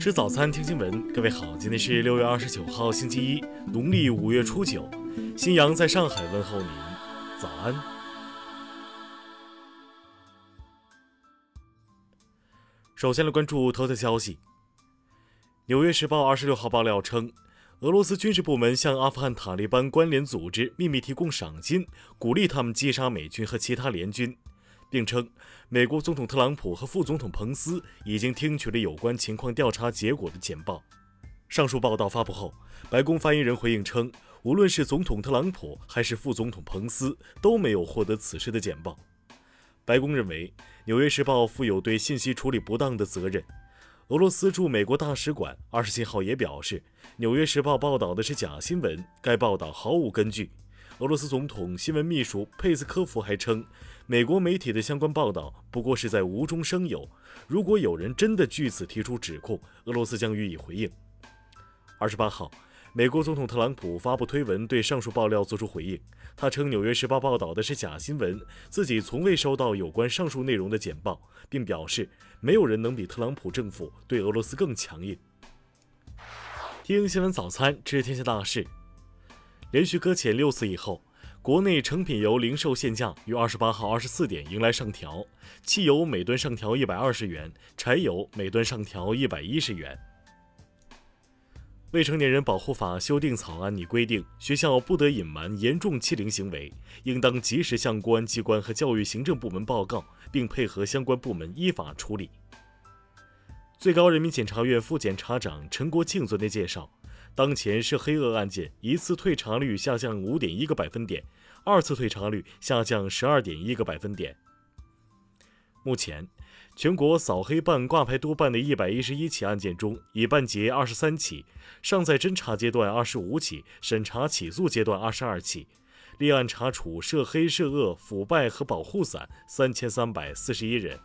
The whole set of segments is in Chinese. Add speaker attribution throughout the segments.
Speaker 1: 吃早餐，听新闻。各位好，今天是六月二十九号，星期一，农历五月初九。新阳在上海问候您，早安。首先来关注头条消息。《纽约时报》二十六号爆料称，俄罗斯军事部门向阿富汗塔利班关联组织秘密提供赏金，鼓励他们击杀美军和其他联军。并称，美国总统特朗普和副总统彭斯已经听取了有关情况调查结果的简报。上述报道发布后，白宫发言人回应称，无论是总统特朗普还是副总统彭斯都没有获得此事的简报。白宫认为，《纽约时报》负有对信息处理不当的责任。俄罗斯驻美国大使馆二十七号也表示，《纽约时报》报道的是假新闻，该报道毫无根据。俄罗斯总统新闻秘书佩斯科夫还称，美国媒体的相关报道不过是在无中生有。如果有人真的据此提出指控，俄罗斯将予以回应。二十八号，美国总统特朗普发布推文对上述爆料作出回应。他称《纽约时报》报道的是假新闻，自己从未收到有关上述内容的简报，并表示没有人能比特朗普政府对俄罗斯更强硬。听新闻早餐，知天下大事。连续搁浅六次以后，国内成品油零售限价于二十八号二十四点迎来上调，汽油每吨上调一百二十元，柴油每吨上调一百一十元。未成年人保护法修订草案拟规定，学校不得隐瞒严重欺凌行为，应当及时向公安机关和教育行政部门报告，并配合相关部门依法处理。最高人民检察院副检察长陈国庆昨天介绍。当前涉黑恶案件一次退查率下降五点一个百分点，二次退查率下降十二点一个百分点。目前，全国扫黑办挂牌督办的一百一十一起案件中，已办结二十三起，尚在侦查阶段二十五起，审查起诉阶段二十二起，立案查处涉黑涉恶、腐败和保护伞三千三百四十一人。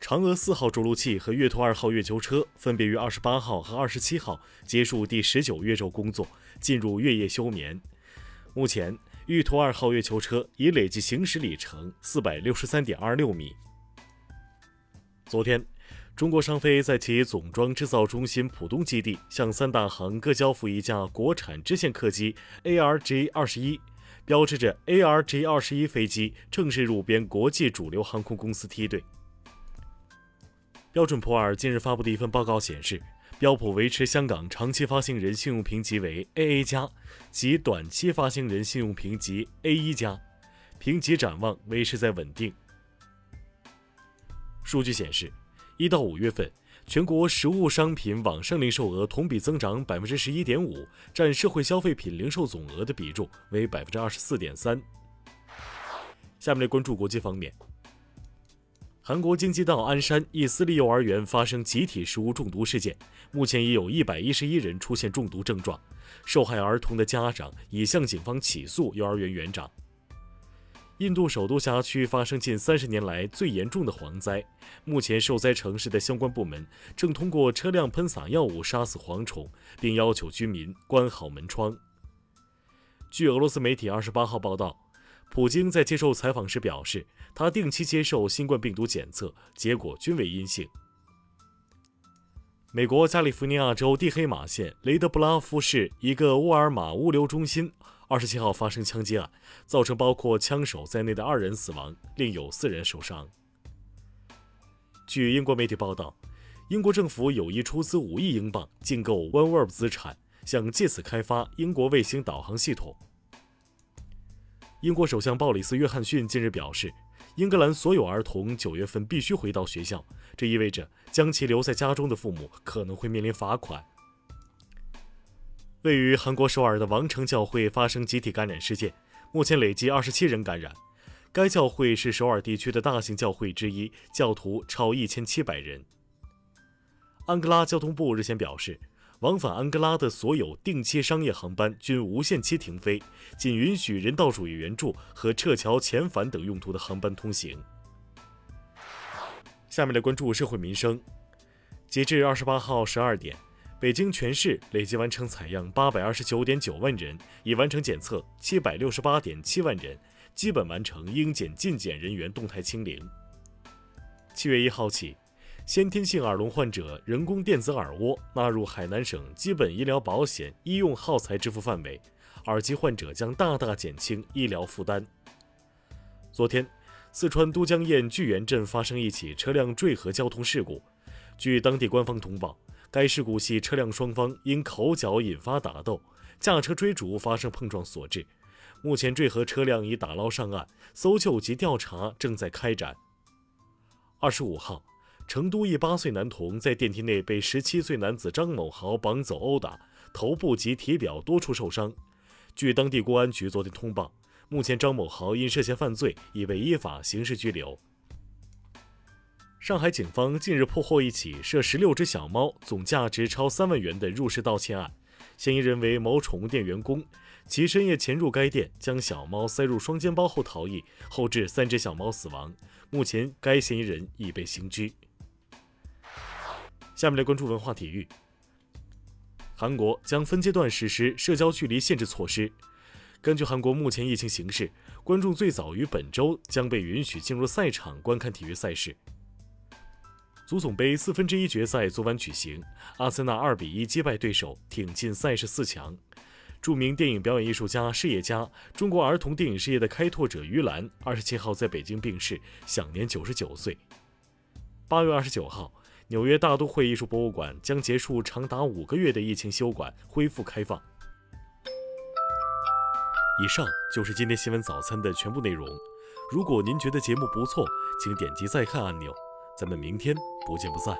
Speaker 1: 嫦娥四号着陆器和月兔二号月球车分别于二十八号和二十七号结束第十九月昼工作，进入月夜休眠。目前，玉兔二号月球车已累计行驶里程四百六十三点二六米。昨天，中国商飞在其总装制造中心浦东基地向三大行各交付一架国产支线客机 ARJ 二十一，标志着 ARJ 二十一飞机正式入编国际主流航空公司梯队。标准普尔近日发布的一份报告显示，标普维持香港长期发行人信用评级为 AA 加，及短期发行人信用评级 A 一加，评级展望维持在稳定。数据显示，一到五月份，全国实物商品网上零售额同比增长百分之十一点五，占社会消费品零售总额的比重为百分之二十四点三。下面来关注国际方面。韩国京畿道鞍山一私立幼儿园发生集体食物中毒事件，目前已有一百一十一人出现中毒症状，受害儿童的家长已向警方起诉幼儿园园长。印度首都辖区发生近三十年来最严重的蝗灾，目前受灾城市的相关部门正通过车辆喷洒药物杀死蝗虫，并要求居民关好门窗。据俄罗斯媒体二十八号报道。普京在接受采访时表示，他定期接受新冠病毒检测，结果均为阴性。美国加利福尼亚州蒂黑马县雷德布拉夫市一个沃尔玛物流中心，二十七号发生枪击案，造成包括枪手在内的二人死亡，另有四人受伤。据英国媒体报道，英国政府有意出资五亿英镑竞购 OneWeb 资产，想借此开发英国卫星导航系统。英国首相鲍里斯·约翰逊近日表示，英格兰所有儿童九月份必须回到学校，这意味着将其留在家中的父母可能会面临罚款。位于韩国首尔的王城教会发生集体感染事件，目前累计二十七人感染。该教会是首尔地区的大型教会之一，教徒超一千七百人。安哥拉交通部日前表示。往返安哥拉的所有定期商业航班均无限期停飞，仅允许人道主义援助和撤侨遣返等用途的航班通行。下面来关注社会民生。截至二十八号十二点，北京全市累计完成采样八百二十九点九万人，已完成检测七百六十八点七万人，基本完成应检尽检人员动态清零。七月一号起。先天性耳聋患者人工电子耳蜗纳入海南省基本医疗保险医用耗材支付范围，耳机患者将大大减轻医疗负担。昨天，四川都江堰巨源镇发生一起车辆坠河交通事故，据当地官方通报，该事故系车辆双方因口角引发打斗，驾车追逐发生碰撞所致。目前坠河车辆已打捞上岸，搜救及调查正在开展。二十五号。成都一八岁男童在电梯内被十七岁男子张某豪绑走殴打，头部及体表多处受伤。据当地公安局昨天通报，目前张某豪因涉嫌犯罪已被依法刑事拘留。上海警方近日破获一起涉十六只小猫、总价值超三万元的入室盗窃案，嫌疑人为某宠物店员工，其深夜潜入该店，将小猫塞入双肩包后逃逸，后致三只小猫死亡。目前该嫌疑人已被刑拘。下面来关注文化体育。韩国将分阶段实施社交距离限制措施。根据韩国目前疫情形势，观众最早于本周将被允许进入赛场观看体育赛事。足总杯四分之一决赛昨晚举行，阿森纳二比一击败对手，挺进赛事四强。著名电影表演艺术家、事业家、中国儿童电影事业的开拓者于兰，二十七号在北京病逝，享年九十九岁。八月二十九号。纽约大都会艺术博物馆将结束长达五个月的疫情休馆，恢复开放。以上就是今天新闻早餐的全部内容。如果您觉得节目不错，请点击再看按钮。咱们明天不见不散。